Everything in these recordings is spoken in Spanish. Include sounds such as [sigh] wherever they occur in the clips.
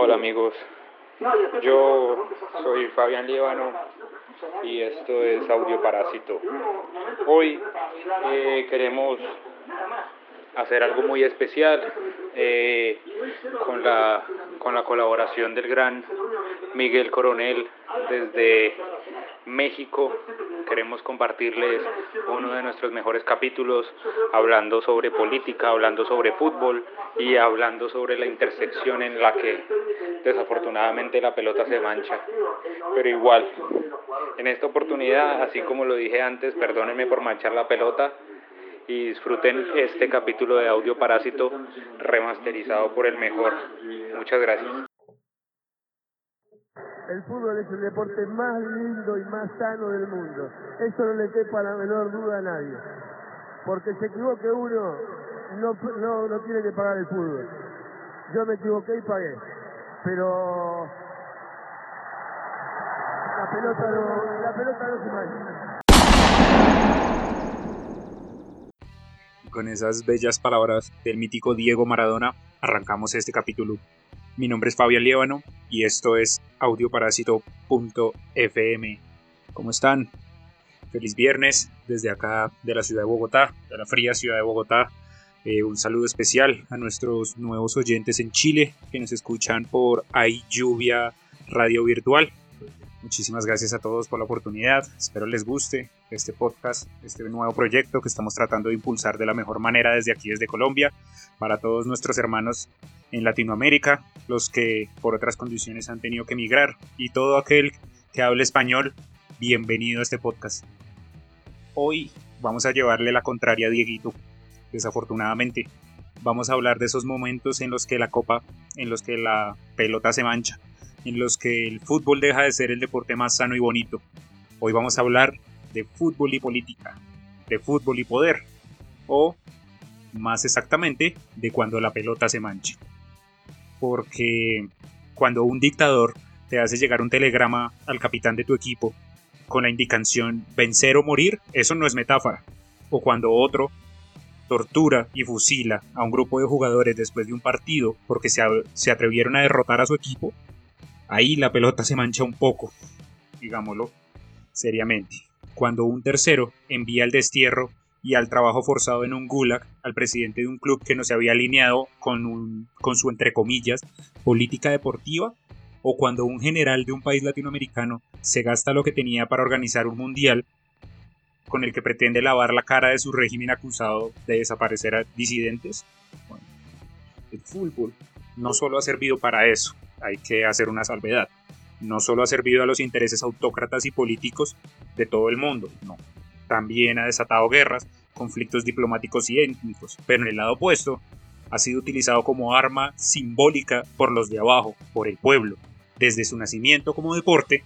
Hola amigos, yo soy Fabián Líbano y esto es Audio Parásito. Hoy eh, queremos hacer algo muy especial eh, con, la, con la colaboración del gran Miguel Coronel desde México. Queremos compartirles uno de nuestros mejores capítulos hablando sobre política, hablando sobre fútbol y hablando sobre la intersección en la que desafortunadamente la pelota se mancha. Pero igual, en esta oportunidad, así como lo dije antes, perdónenme por manchar la pelota, y disfruten este capítulo de Audio Parásito remasterizado por el mejor. Muchas gracias. El fútbol es el deporte más lindo y más sano del mundo. Eso no le quepa la menor duda a nadie. Porque se equivoque uno, no, no, no tiene que pagar el fútbol. Yo me equivoqué y pagué. Pero la pelota no, la pelota se. Con esas bellas palabras del mítico Diego Maradona, arrancamos este capítulo. Mi nombre es Fabián Liévano y esto es audioparásito.fm. ¿Cómo están? Feliz viernes desde acá de la ciudad de Bogotá, de la fría ciudad de Bogotá. Eh, un saludo especial a nuestros nuevos oyentes en Chile que nos escuchan por Hay Lluvia Radio Virtual. Muchísimas gracias a todos por la oportunidad. Espero les guste este podcast, este nuevo proyecto que estamos tratando de impulsar de la mejor manera desde aquí, desde Colombia, para todos nuestros hermanos en Latinoamérica, los que por otras condiciones han tenido que emigrar y todo aquel que hable español, bienvenido a este podcast. Hoy vamos a llevarle la contraria a Dieguito, desafortunadamente. Vamos a hablar de esos momentos en los que la copa, en los que la pelota se mancha, en los que el fútbol deja de ser el deporte más sano y bonito. Hoy vamos a hablar de fútbol y política, de fútbol y poder, o más exactamente de cuando la pelota se mancha. Porque cuando un dictador te hace llegar un telegrama al capitán de tu equipo con la indicación vencer o morir, eso no es metáfora. O cuando otro tortura y fusila a un grupo de jugadores después de un partido porque se, se atrevieron a derrotar a su equipo, ahí la pelota se mancha un poco, digámoslo seriamente. Cuando un tercero envía al destierro y al trabajo forzado en un gulag al presidente de un club que no se había alineado con, un, con su, entre comillas, política deportiva, o cuando un general de un país latinoamericano se gasta lo que tenía para organizar un mundial con el que pretende lavar la cara de su régimen acusado de desaparecer a disidentes. el fútbol no solo ha servido para eso, hay que hacer una salvedad. No solo ha servido a los intereses autócratas y políticos de todo el mundo, no. También ha desatado guerras, conflictos diplomáticos y étnicos, pero en el lado opuesto, ha sido utilizado como arma simbólica por los de abajo, por el pueblo. Desde su nacimiento como deporte,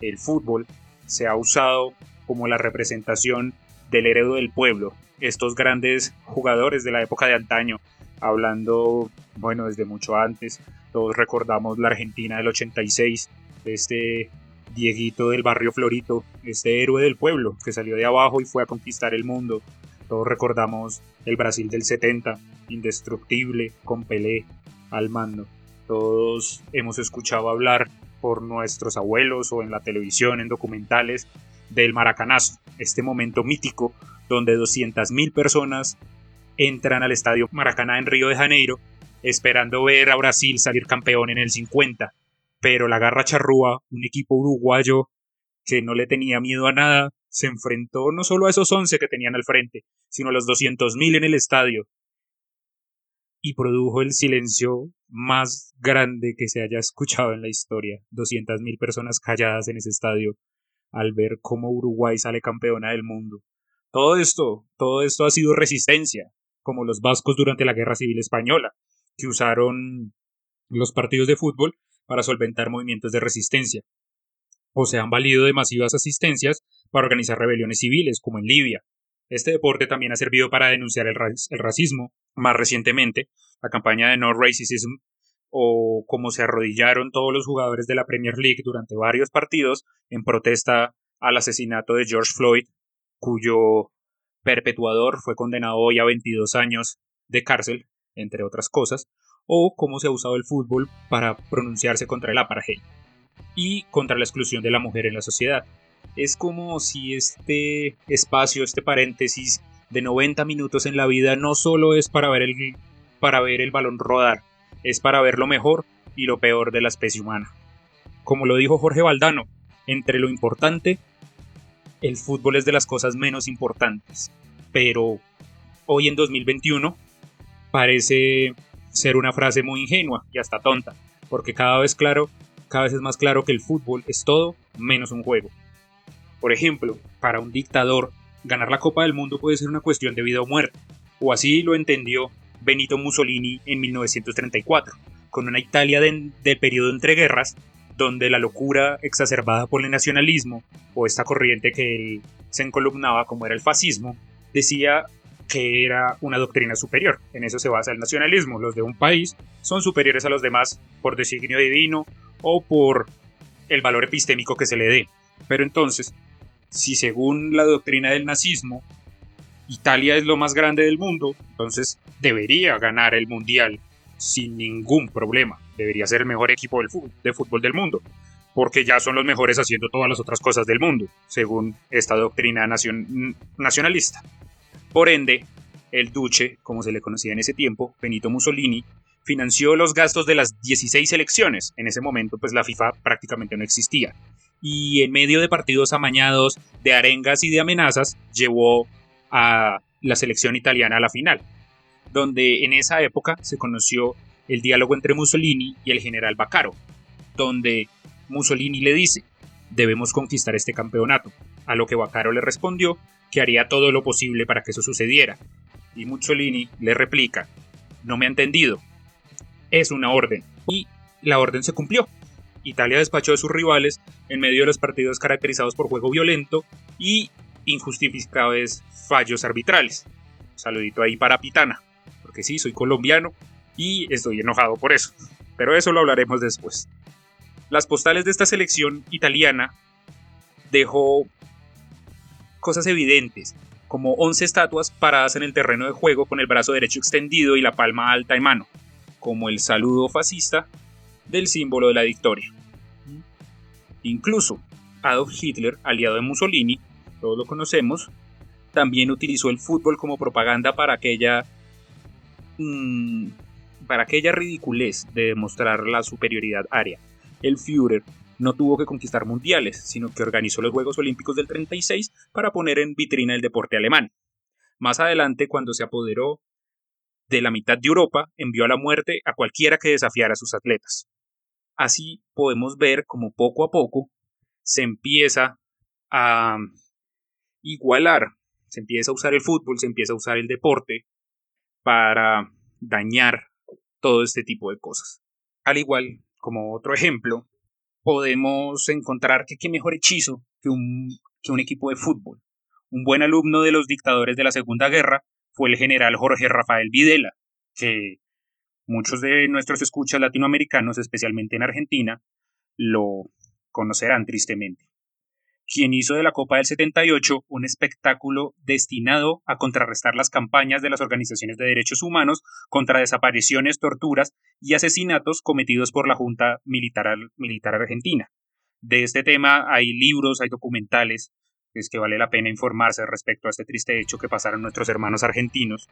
el fútbol se ha usado como la representación del heredero del pueblo, estos grandes jugadores de la época de antaño, hablando, bueno, desde mucho antes, todos recordamos la Argentina del 86, este Dieguito del barrio Florito, este héroe del pueblo que salió de abajo y fue a conquistar el mundo. Todos recordamos el Brasil del 70, indestructible, con Pelé al mando. Todos hemos escuchado hablar por nuestros abuelos o en la televisión, en documentales, del Maracanazo, este momento mítico donde 200.000 personas entran al estadio Maracaná en Río de Janeiro esperando ver a Brasil salir campeón en el 50. Pero la Garra Charrúa, un equipo uruguayo que no le tenía miedo a nada, se enfrentó no solo a esos 11 que tenían al frente, sino a los 200.000 en el estadio. Y produjo el silencio más grande que se haya escuchado en la historia. 200.000 personas calladas en ese estadio al ver cómo Uruguay sale campeona del mundo. Todo esto, todo esto ha sido resistencia, como los vascos durante la Guerra Civil Española, que usaron los partidos de fútbol para solventar movimientos de resistencia, o se han valido de masivas asistencias para organizar rebeliones civiles, como en Libia. Este deporte también ha servido para denunciar el, racismo, más recientemente, la campaña de No Racism, o como se arrodillaron todos los jugadores de la Premier League durante varios partidos en protesta al asesinato de George Floyd, cuyo perpetuador fue condenado hoy a 22 años de cárcel entre otras cosas, o cómo se ha usado el fútbol para pronunciarse contra el apartheid y contra la exclusión de la mujer en la sociedad. Es como si este espacio, este paréntesis de 90 minutos en la vida no solo es para ver el, para ver el balón rodar, es para ver lo mejor y lo peor de la especie humana. Como lo dijo Jorge Valdano, entre lo importante, el fútbol es de las cosas menos importantes. Pero hoy en 2021 parece ser una frase muy ingenua y hasta tonta, porque cada vez claro, cada vez es más claro que el fútbol es todo menos un juego. Por ejemplo, para un dictador, ganar la Copa del Mundo puede ser una cuestión de vida o muerte, o así lo entendió Benito Mussolini en 1934, con una Italia de, de periodo entre guerras, donde la locura exacerbada por el nacionalismo, o esta corriente que él se encolumnaba como era el fascismo, decía que era una doctrina superior. En eso se basa el nacionalismo. Los de un país son superiores a los demás por designio divino o por el valor epistémico que se le dé. Pero entonces, si según la doctrina del nazismo, Italia es lo más grande del mundo, entonces debería ganar el mundial sin ningún problema. Debería ser el mejor equipo de fútbol del mundo, porque ya son los mejores haciendo todas las otras cosas del mundo, según esta doctrina nacionalista. Por ende, el duce, como se le conocía en ese tiempo, Benito Mussolini, financió los gastos de las 16 elecciones. En ese momento, pues la FIFA prácticamente no existía. Y en medio de partidos amañados, de arengas y de amenazas, llevó a la selección italiana a la final, donde en esa época se conoció el diálogo entre Mussolini y el general Baccaro, donde Mussolini le dice, debemos conquistar este campeonato, a lo que Baccaro le respondió que haría todo lo posible para que eso sucediera, y Mussolini le replica, no me ha entendido, es una orden, y la orden se cumplió. Italia despachó a sus rivales en medio de los partidos caracterizados por juego violento y injustificables fallos arbitrales. saludito ahí para Pitana, porque sí, soy colombiano y estoy enojado por eso. Pero eso lo hablaremos después. Las postales de esta selección italiana dejó cosas evidentes, como 11 estatuas paradas en el terreno de juego con el brazo derecho extendido y la palma alta en mano, como el saludo fascista del símbolo de la victoria. Incluso Adolf Hitler, aliado de Mussolini, todos lo conocemos, también utilizó el fútbol como propaganda para aquella mm, para aquella ridiculez de demostrar la superioridad aria. El Führer no tuvo que conquistar mundiales, sino que organizó los Juegos Olímpicos del 36 para poner en vitrina el deporte alemán. Más adelante, cuando se apoderó de la mitad de Europa, envió a la muerte a cualquiera que desafiara a sus atletas. Así podemos ver como poco a poco se empieza a igualar, se empieza a usar el fútbol, se empieza a usar el deporte para dañar todo este tipo de cosas. Al igual, como otro ejemplo, podemos encontrar que qué mejor hechizo que un, que un equipo de fútbol. Un buen alumno de los dictadores de la Segunda Guerra fue el general Jorge Rafael Videla, que muchos de nuestros escuchas latinoamericanos, especialmente en Argentina, lo conocerán tristemente quien hizo de la Copa del 78 un espectáculo destinado a contrarrestar las campañas de las organizaciones de derechos humanos contra desapariciones, torturas y asesinatos cometidos por la Junta Militar, Militar Argentina. De este tema hay libros, hay documentales, es que vale la pena informarse respecto a este triste hecho que pasaron nuestros hermanos argentinos,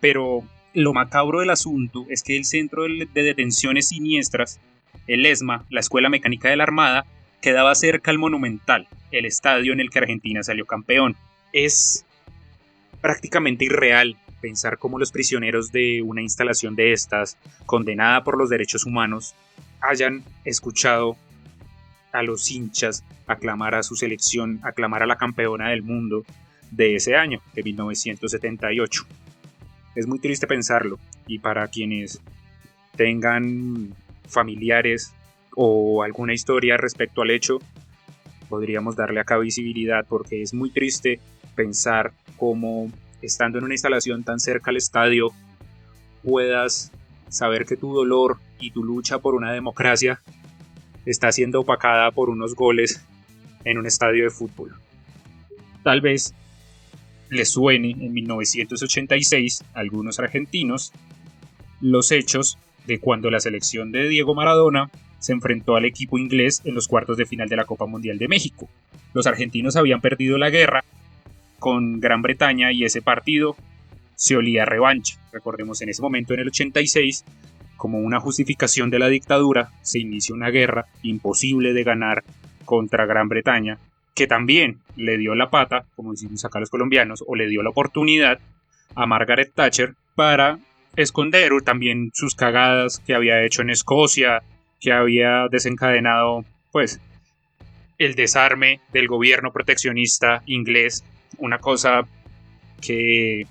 pero lo macabro del asunto es que el Centro de Detenciones Siniestras, el ESMA, la Escuela Mecánica de la Armada, quedaba cerca al Monumental, el estadio en el que Argentina salió campeón. Es prácticamente irreal pensar cómo los prisioneros de una instalación de estas, condenada por los derechos humanos, hayan escuchado a los hinchas aclamar a su selección, aclamar a la campeona del mundo de ese año, de 1978. Es muy triste pensarlo y para quienes tengan familiares o alguna historia respecto al hecho, podríamos darle acá visibilidad porque es muy triste pensar cómo estando en una instalación tan cerca al estadio puedas saber que tu dolor y tu lucha por una democracia está siendo opacada por unos goles en un estadio de fútbol. Tal vez les suene en 1986 a algunos argentinos los hechos de cuando la selección de Diego Maradona se enfrentó al equipo inglés en los cuartos de final de la Copa Mundial de México. Los argentinos habían perdido la guerra con Gran Bretaña y ese partido se olía revancha. Recordemos en ese momento, en el 86, como una justificación de la dictadura, se inicia una guerra imposible de ganar contra Gran Bretaña, que también le dio la pata, como decimos acá los colombianos, o le dio la oportunidad a Margaret Thatcher para esconder también sus cagadas que había hecho en Escocia, que había desencadenado, pues, el desarme del gobierno proteccionista inglés, una cosa que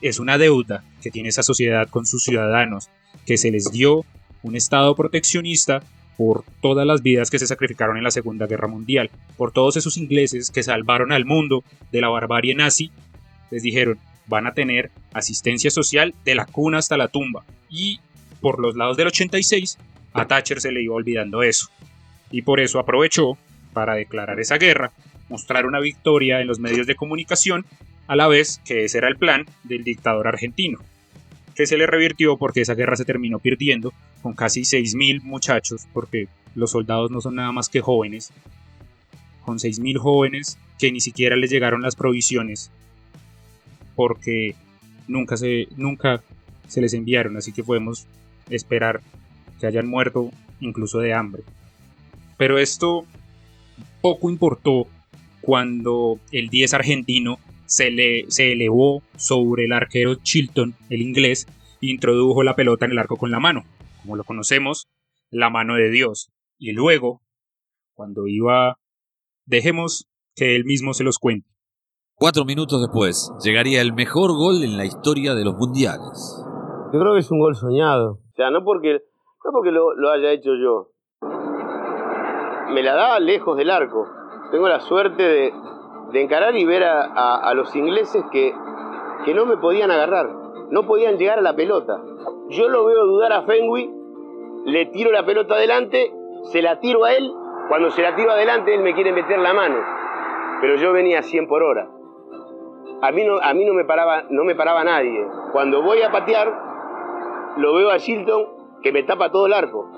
es una deuda que tiene esa sociedad con sus ciudadanos, que se les dio un estado proteccionista por todas las vidas que se sacrificaron en la Segunda Guerra Mundial, por todos esos ingleses que salvaron al mundo de la barbarie nazi, les dijeron, van a tener asistencia social de la cuna hasta la tumba. Y por los lados del 86, a Thatcher se le iba olvidando eso. Y por eso aprovechó para declarar esa guerra, mostrar una victoria en los medios de comunicación, a la vez que ese era el plan del dictador argentino, que se le revirtió porque esa guerra se terminó perdiendo con casi 6.000 muchachos, porque los soldados no son nada más que jóvenes, con 6.000 jóvenes que ni siquiera les llegaron las provisiones porque nunca se, nunca se les enviaron, así que podemos esperar que hayan muerto incluso de hambre. Pero esto poco importó cuando el 10 argentino se, le, se elevó sobre el arquero Chilton, el inglés, e introdujo la pelota en el arco con la mano, como lo conocemos, la mano de Dios. Y luego, cuando iba, dejemos que él mismo se los cuente. Cuatro minutos después, llegaría el mejor gol en la historia de los mundiales. Yo creo que es un gol soñado. O sea, no porque, porque lo, haya hecho yo. Me la da lejos del arco. Tengo la suerte de, encarar y ver a, los ingleses que, que no me podían agarrar. No podían llegar a la pelota. Yo lo veo dudar a Fenway, le tiro la pelota adelante, se la tiro a él. Cuando se la tiro adelante, él me quiere meter la mano. Pero yo venía a 100 por hora a mí no, a mí no, me, paraba, no me paraba nadie. Cuando voy a patear, lo veo a Shilton que me tapa todo el arco.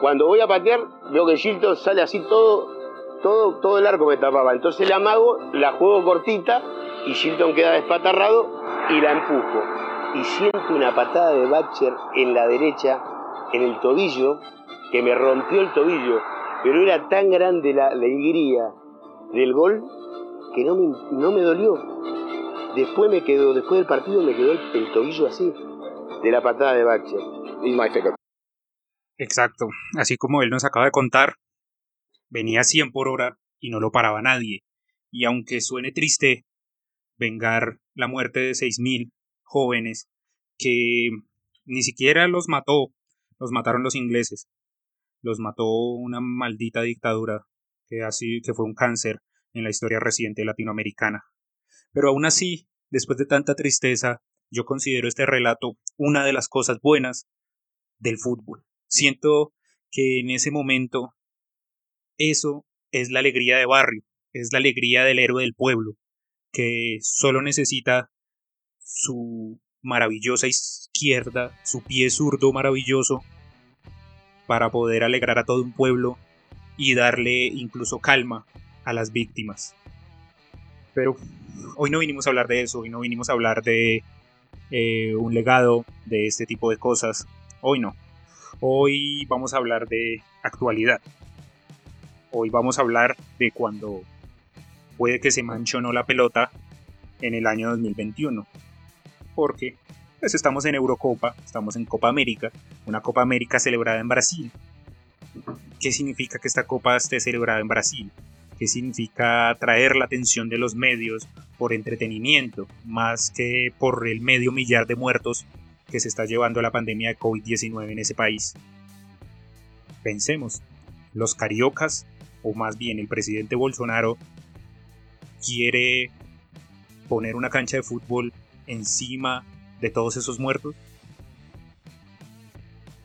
Cuando voy a patear, veo que Shilton sale así todo, todo, todo el arco me tapaba. Entonces la amago, la juego cortita y Shilton queda despatarrado y la empujo. Y siento una patada de Batcher en la derecha, en el tobillo, que me rompió el tobillo. Pero era tan grande la alegría del gol que no me, no me dolió. Después me quedó, después del partido me quedó el, tobillo así, de la patada de Exacto, así como él nos acaba de contar, venía a 100 por hora y no lo paraba nadie. Y aunque suene triste vengar la muerte de 6.000 jóvenes que ni siquiera los mató, los mataron los ingleses, los mató una maldita dictadura que así que fue un cáncer en la historia reciente latinoamericana. Pero aún así, después de tanta tristeza, yo considero este relato una de las cosas buenas del fútbol. Siento que en ese momento eso es la alegría de barrio, es la alegría del héroe del pueblo, que solo necesita su maravillosa izquierda, su pie zurdo maravilloso, para poder alegrar a todo un pueblo y darle incluso calma a las víctimas. Pero hoy no vinimos a hablar de eso, hoy no vinimos a hablar de eh, un legado, de este tipo de cosas. Hoy no. Hoy vamos a hablar de actualidad. Hoy vamos a hablar de cuando puede que se manche o no la pelota en el año 2021. Porque pues estamos en Eurocopa, estamos en Copa América, una Copa América celebrada en Brasil. ¿Qué significa que esta copa esté celebrada en Brasil? que significa atraer la atención de los medios por entretenimiento, más que por el medio millar de muertos que se está llevando la pandemia de COVID-19 en ese país. Pensemos, los cariocas, o más bien el presidente Bolsonaro, quiere poner una cancha de fútbol encima de todos esos muertos.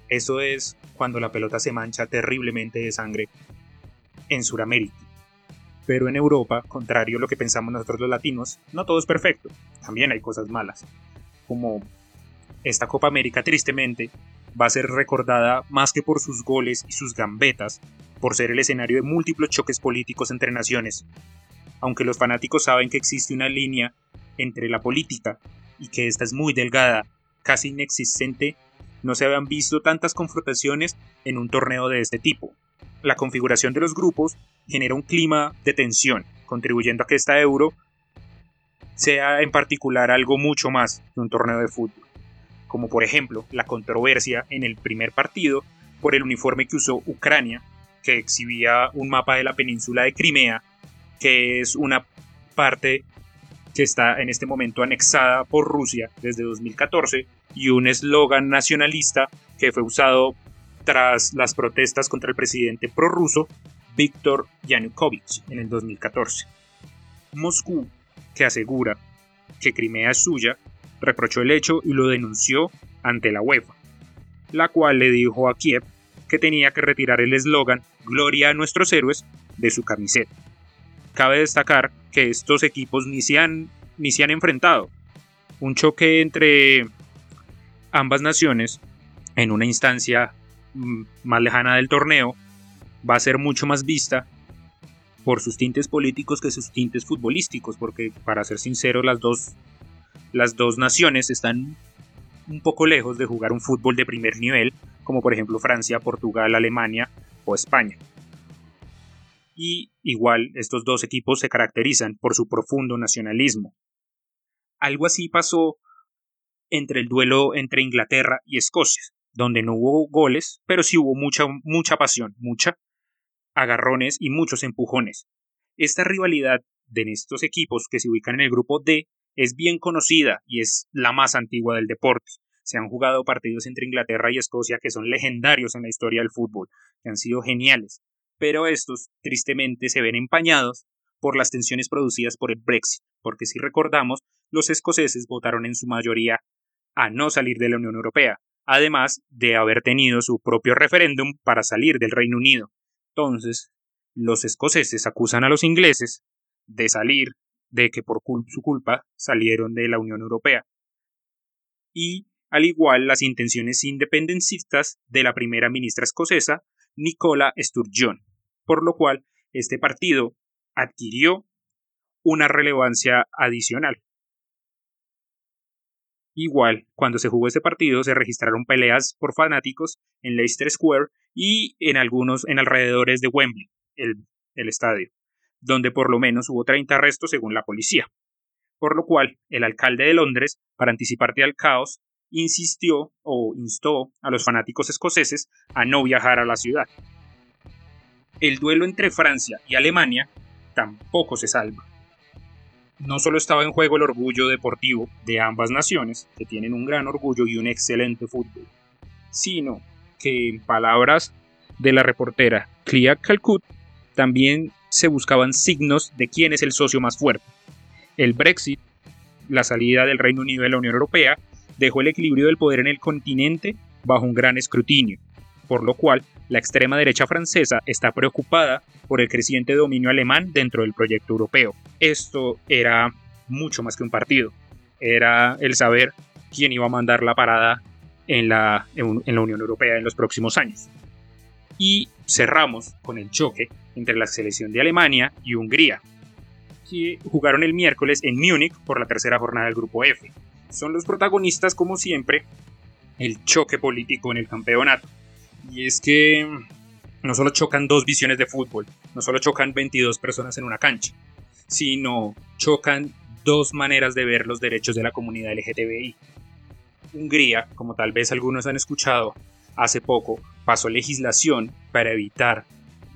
Eso es cuando la pelota se mancha terriblemente de sangre en Sudamérica. Pero en Europa, contrario a lo que pensamos nosotros los latinos, no todo es perfecto. También hay cosas malas. Como esta Copa América tristemente va a ser recordada más que por sus goles y sus gambetas, por ser el escenario de múltiples choques políticos entre naciones. Aunque los fanáticos saben que existe una línea entre la política y que esta es muy delgada, casi inexistente, no se habían visto tantas confrontaciones en un torneo de este tipo. La configuración de los grupos genera un clima de tensión, contribuyendo a que esta euro sea en particular algo mucho más que un torneo de fútbol, como por ejemplo la controversia en el primer partido por el uniforme que usó Ucrania, que exhibía un mapa de la península de Crimea, que es una parte que está en este momento anexada por Rusia desde 2014, y un eslogan nacionalista que fue usado tras las protestas contra el presidente prorruso Víctor Yanukovych en el 2014. Moscú que asegura que Crimea es suya, reprochó el hecho y lo denunció ante la UEFA, la cual le dijo a Kiev que tenía que retirar el eslogan Gloria a nuestros héroes de su camiseta. Cabe destacar que estos equipos ni se han, ni se han enfrentado. Un choque entre ambas naciones en una instancia mm, más lejana del torneo va a ser mucho más vista por sus tintes políticos que sus tintes futbolísticos, porque para ser sincero, las dos, las dos naciones están un poco lejos de jugar un fútbol de primer nivel, como por ejemplo Francia, Portugal, Alemania o España. Y igual estos dos equipos se caracterizan por su profundo nacionalismo. Algo así pasó entre el duelo entre Inglaterra y Escocia, donde no hubo goles, pero sí hubo mucha, mucha pasión, mucha, agarrones y muchos empujones. Esta rivalidad de estos equipos que se ubican en el grupo D es bien conocida y es la más antigua del deporte. Se han jugado partidos entre Inglaterra y Escocia que son legendarios en la historia del fútbol, que han sido geniales, pero estos tristemente se ven empañados por las tensiones producidas por el Brexit, porque si recordamos, los escoceses votaron en su mayoría a no salir de la Unión Europea, además de haber tenido su propio referéndum para salir del Reino Unido. Entonces, los escoceses acusan a los ingleses de salir, de que por su culpa salieron de la Unión Europea. Y, al igual, las intenciones independencistas de la primera ministra escocesa, Nicola Sturgeon, por lo cual este partido adquirió una relevancia adicional. Igual, cuando se jugó este partido se registraron peleas por fanáticos en Leicester Square y en algunos en alrededores de Wembley, el, el estadio, donde por lo menos hubo 30 arrestos según la policía. Por lo cual, el alcalde de Londres, para anticiparte al caos, insistió o instó a los fanáticos escoceses a no viajar a la ciudad. El duelo entre Francia y Alemania tampoco se salva no solo estaba en juego el orgullo deportivo de ambas naciones, que tienen un gran orgullo y un excelente fútbol, sino que en palabras de la reportera Clea Calcut, también se buscaban signos de quién es el socio más fuerte. El Brexit, la salida del Reino Unido de la Unión Europea, dejó el equilibrio del poder en el continente bajo un gran escrutinio, por lo cual la extrema derecha francesa está preocupada por el creciente dominio alemán dentro del proyecto europeo. Esto era mucho más que un partido, era el saber quién iba a mandar la parada en la, en la Unión Europea en los próximos años. Y cerramos con el choque entre la selección de Alemania y Hungría, que jugaron el miércoles en Múnich por la tercera jornada del Grupo F. Son los protagonistas, como siempre, el choque político en el campeonato. Y es que no solo chocan dos visiones de fútbol, no solo chocan 22 personas en una cancha, sino chocan dos maneras de ver los derechos de la comunidad LGTBI. Hungría, como tal vez algunos han escuchado, hace poco pasó legislación para evitar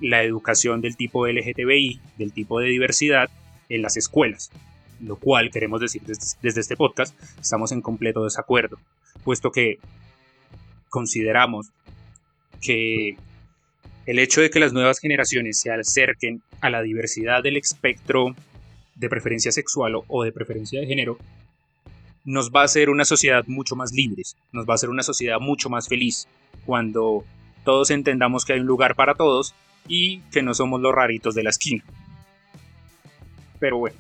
la educación del tipo LGTBI, del tipo de diversidad, en las escuelas, lo cual queremos decir desde, desde este podcast, estamos en completo desacuerdo, puesto que consideramos que el hecho de que las nuevas generaciones se acerquen a la diversidad del espectro de preferencia sexual o de preferencia de género nos va a hacer una sociedad mucho más libre, nos va a hacer una sociedad mucho más feliz. Cuando todos entendamos que hay un lugar para todos y que no somos los raritos de la esquina. Pero bueno,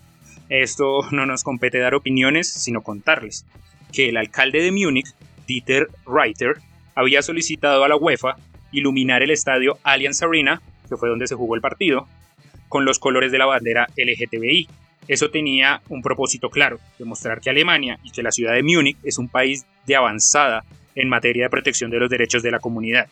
esto [laughs] no nos compete dar opiniones, sino contarles que el alcalde de Múnich Dieter Reiter, había solicitado a la UEFA iluminar el estadio Allianz Arena, que fue donde se jugó el partido, con los colores de la bandera LGTBI. Eso tenía un propósito claro, demostrar que Alemania y que la ciudad de Múnich es un país de avanzada en materia de protección de los derechos de la comunidad.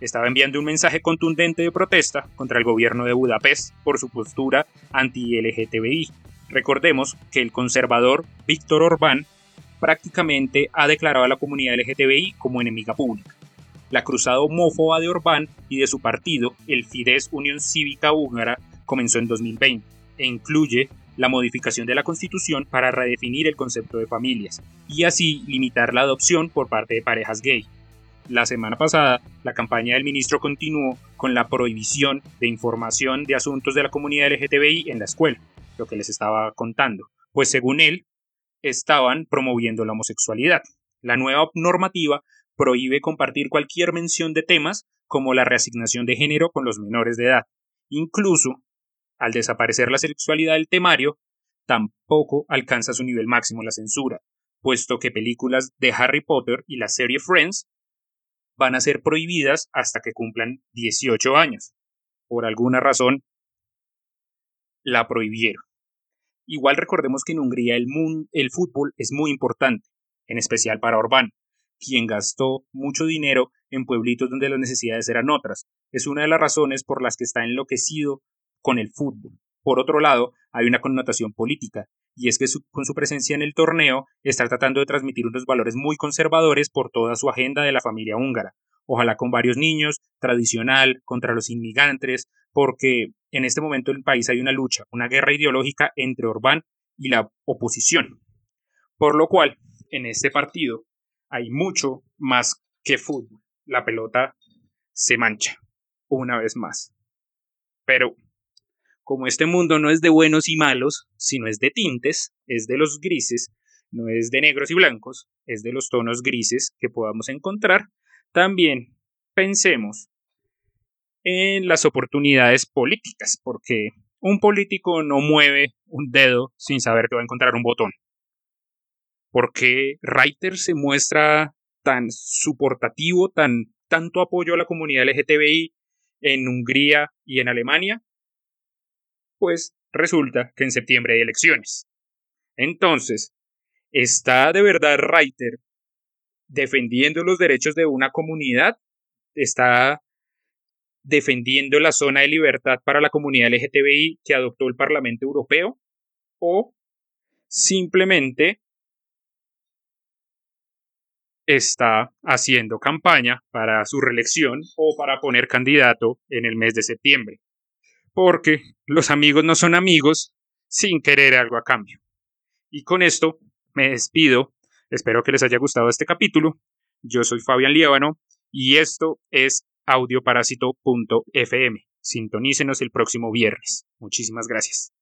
Estaba enviando un mensaje contundente de protesta contra el gobierno de Budapest por su postura anti-LGTBI. Recordemos que el conservador Víctor Orbán prácticamente ha declarado a la comunidad LGTBI como enemiga pública. La cruzada homófoba de Orbán y de su partido, el Fidesz Unión Cívica Húngara, comenzó en 2020 e incluye la modificación de la Constitución para redefinir el concepto de familias y así limitar la adopción por parte de parejas gay. La semana pasada, la campaña del ministro continuó con la prohibición de información de asuntos de la comunidad LGTBI en la escuela, lo que les estaba contando, pues según él, estaban promoviendo la homosexualidad. La nueva normativa prohíbe compartir cualquier mención de temas como la reasignación de género con los menores de edad. Incluso al desaparecer la sexualidad del temario, tampoco alcanza su nivel máximo la censura, puesto que películas de Harry Potter y la serie Friends van a ser prohibidas hasta que cumplan 18 años. Por alguna razón, la prohibieron. Igual recordemos que en Hungría el, fútbol es muy importante, en especial para Orbán, quien gastó mucho dinero en pueblitos donde las necesidades eran otras. Es una de las razones por las que está enloquecido con el fútbol. Por otro lado, hay una connotación política, y es que con su presencia en el torneo está tratando de transmitir unos valores muy conservadores por toda su agenda de la familia húngara, ojalá con varios niños, tradicional, contra los inmigrantes, porque en este momento en el país hay una lucha, una guerra ideológica entre Orbán y la oposición. Por lo cual, en este partido hay mucho más que fútbol. La pelota se mancha, una vez más. Pero como este mundo no es de buenos y malos, sino es de tintes, es de los grises, no es de negros y blancos, es de los tonos grises que podamos encontrar, también pensemos en las oportunidades políticas, porque un político no mueve un dedo sin saber que va a encontrar un botón. Porque Reiter se muestra tan soportativo, tan tanto apoyo a la comunidad LGTBI en Hungría y en Alemania, pues resulta que en septiembre hay elecciones. Entonces, ¿está de verdad Reiter defendiendo los derechos de una comunidad? ¿Está defendiendo la zona de libertad para la comunidad LGTBI que adoptó el Parlamento Europeo? ¿O simplemente está haciendo campaña para su reelección o para poner candidato en el mes de septiembre? Porque los amigos no son amigos sin querer algo a cambio. Y con esto me despido. Espero que les haya gustado este capítulo. Yo soy Fabián Liévano y esto es audioparásito.fm. Sintonícenos el próximo viernes. Muchísimas gracias.